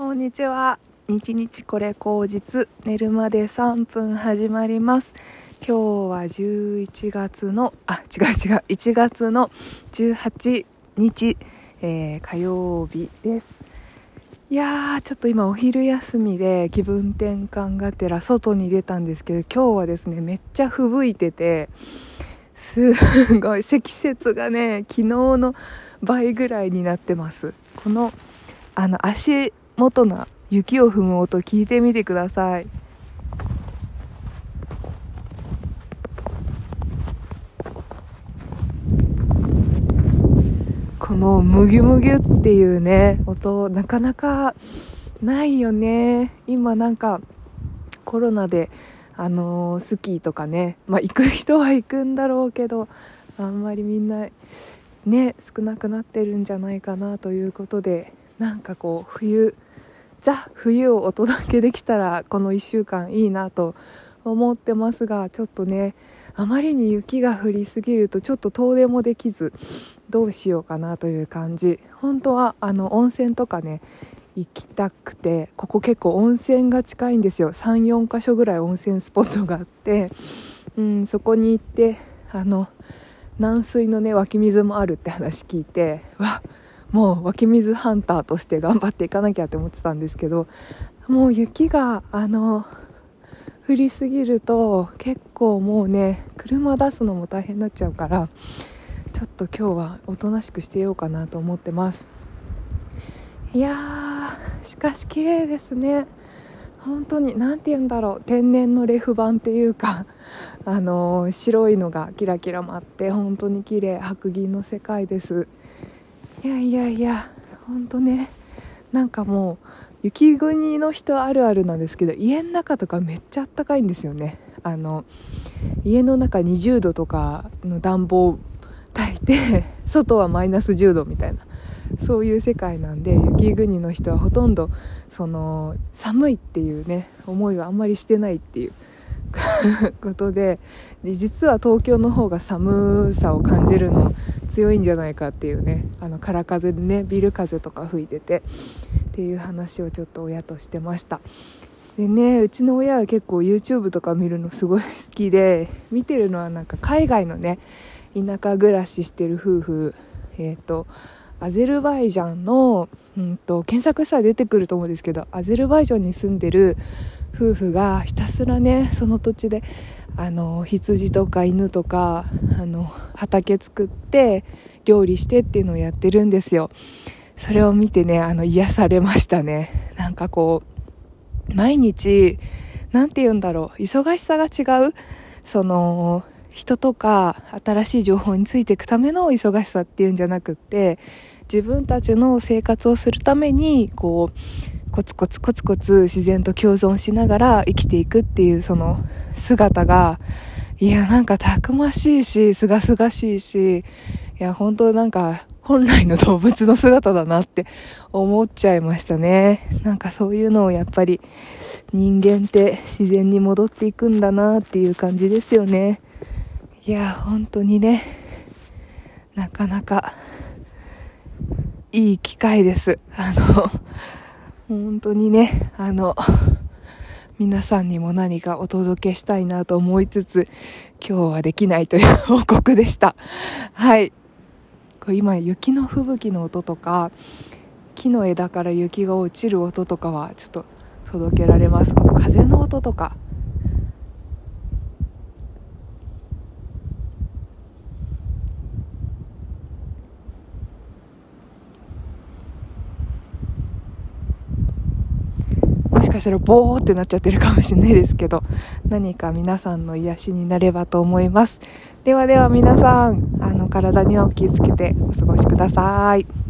こんにちは。日日これ口実寝るまで3分始まります。今日は11月のあ違う違う1月の18日、えー火曜日です。いやーちょっと今お昼休みで気分転換がてら外に出たんですけど今日はですねめっちゃ吹雪いててすごい積雪がね昨日の倍ぐらいになってますこのあの足元の雪を踏む音聞いてみてください。このムギュムギュっていうね音なかなかないよね。今なんかコロナであのースキーとかねまあ行く人は行くんだろうけどあんまりみんなね少なくなってるんじゃないかなということでなんかこう冬ザ冬をお届けできたらこの1週間いいなと思ってますがちょっとねあまりに雪が降りすぎるとちょっと遠出もできずどうしようかなという感じ。本当はあの温泉とかね行きたくてここ結構温泉が近いんですよ。34か所ぐらい温泉スポットがあって、うん、そこに行ってあの軟水のね湧き水もあるって話聞いてわっもう湧き水ハンターとして頑張っていかなきゃって思ってたんですけどもう雪があの降りすぎると結構もうね車出すのも大変になっちゃうからちょっと今日はおとなしくしてようかなと思ってます。いやーしかし綺麗ですね。本当に何て言うんだろう。天然のレフ板っていうかあのー白いのがキラキラ舞って本当に綺麗。白銀の世界です。いやいやいや本当ね。なんかもう雪国の人あるあるなんですけど家の中とかめっちゃあったかいんですよね。あの家の中20度とかの暖房炊いて 外はマイナス10度みたいな。そういう世界なんで雪国の人はほとんどその寒いっていうね思いはあんまりしてないっていう。ことでで実は東京の方が寒さを感じるの強いんじゃないかっていうねあの空風でねビル風とか吹いててっていう話をちょっと親としてました。でねうちの親は結構 YouTube とか見るのすごい好きで見てるのはなんか海外のね田舎暮らししてる夫婦えっ、とアゼルバイジャンの、うん、と検索したら出てくると思うんですけどアゼルバイジャンに住んでる夫婦がひたすらねその土地であの羊とか犬とかあの畑作って料理してっていうのをやってるんですよ。それを見てねあの癒されましたね。なんかこう毎日なんて言うんだろう忙しさが違うその人とか新しい情報についていくための忙しさっていうんじゃなくって自分たちの生活をするためにこうコツコツコツコツ自然と共存しながら生きていくっていうその姿がいやなんかたくましいしすがすがしいしいや本当なんか本来の動物の姿だなって思っちゃいましたね。なんかそういうのをやっぱり人間って自然に戻っていくんだなっていう感じですよね。いや本当にね。なかなかいい機会です。あの本当にねあの 皆さんにも何かお届けしたいなと思いつつ今日はできないという報告でした。はい。これ今雪の吹雪の音とか木の枝から雪が落ちる音とかはちょっと届けられます。この風の音とかもしかしたらボーってなっちゃってるかもしれないですけど何か皆さんの癒しになればと思います。ではでは皆さんあの体にはお気をつけてお過ごしください。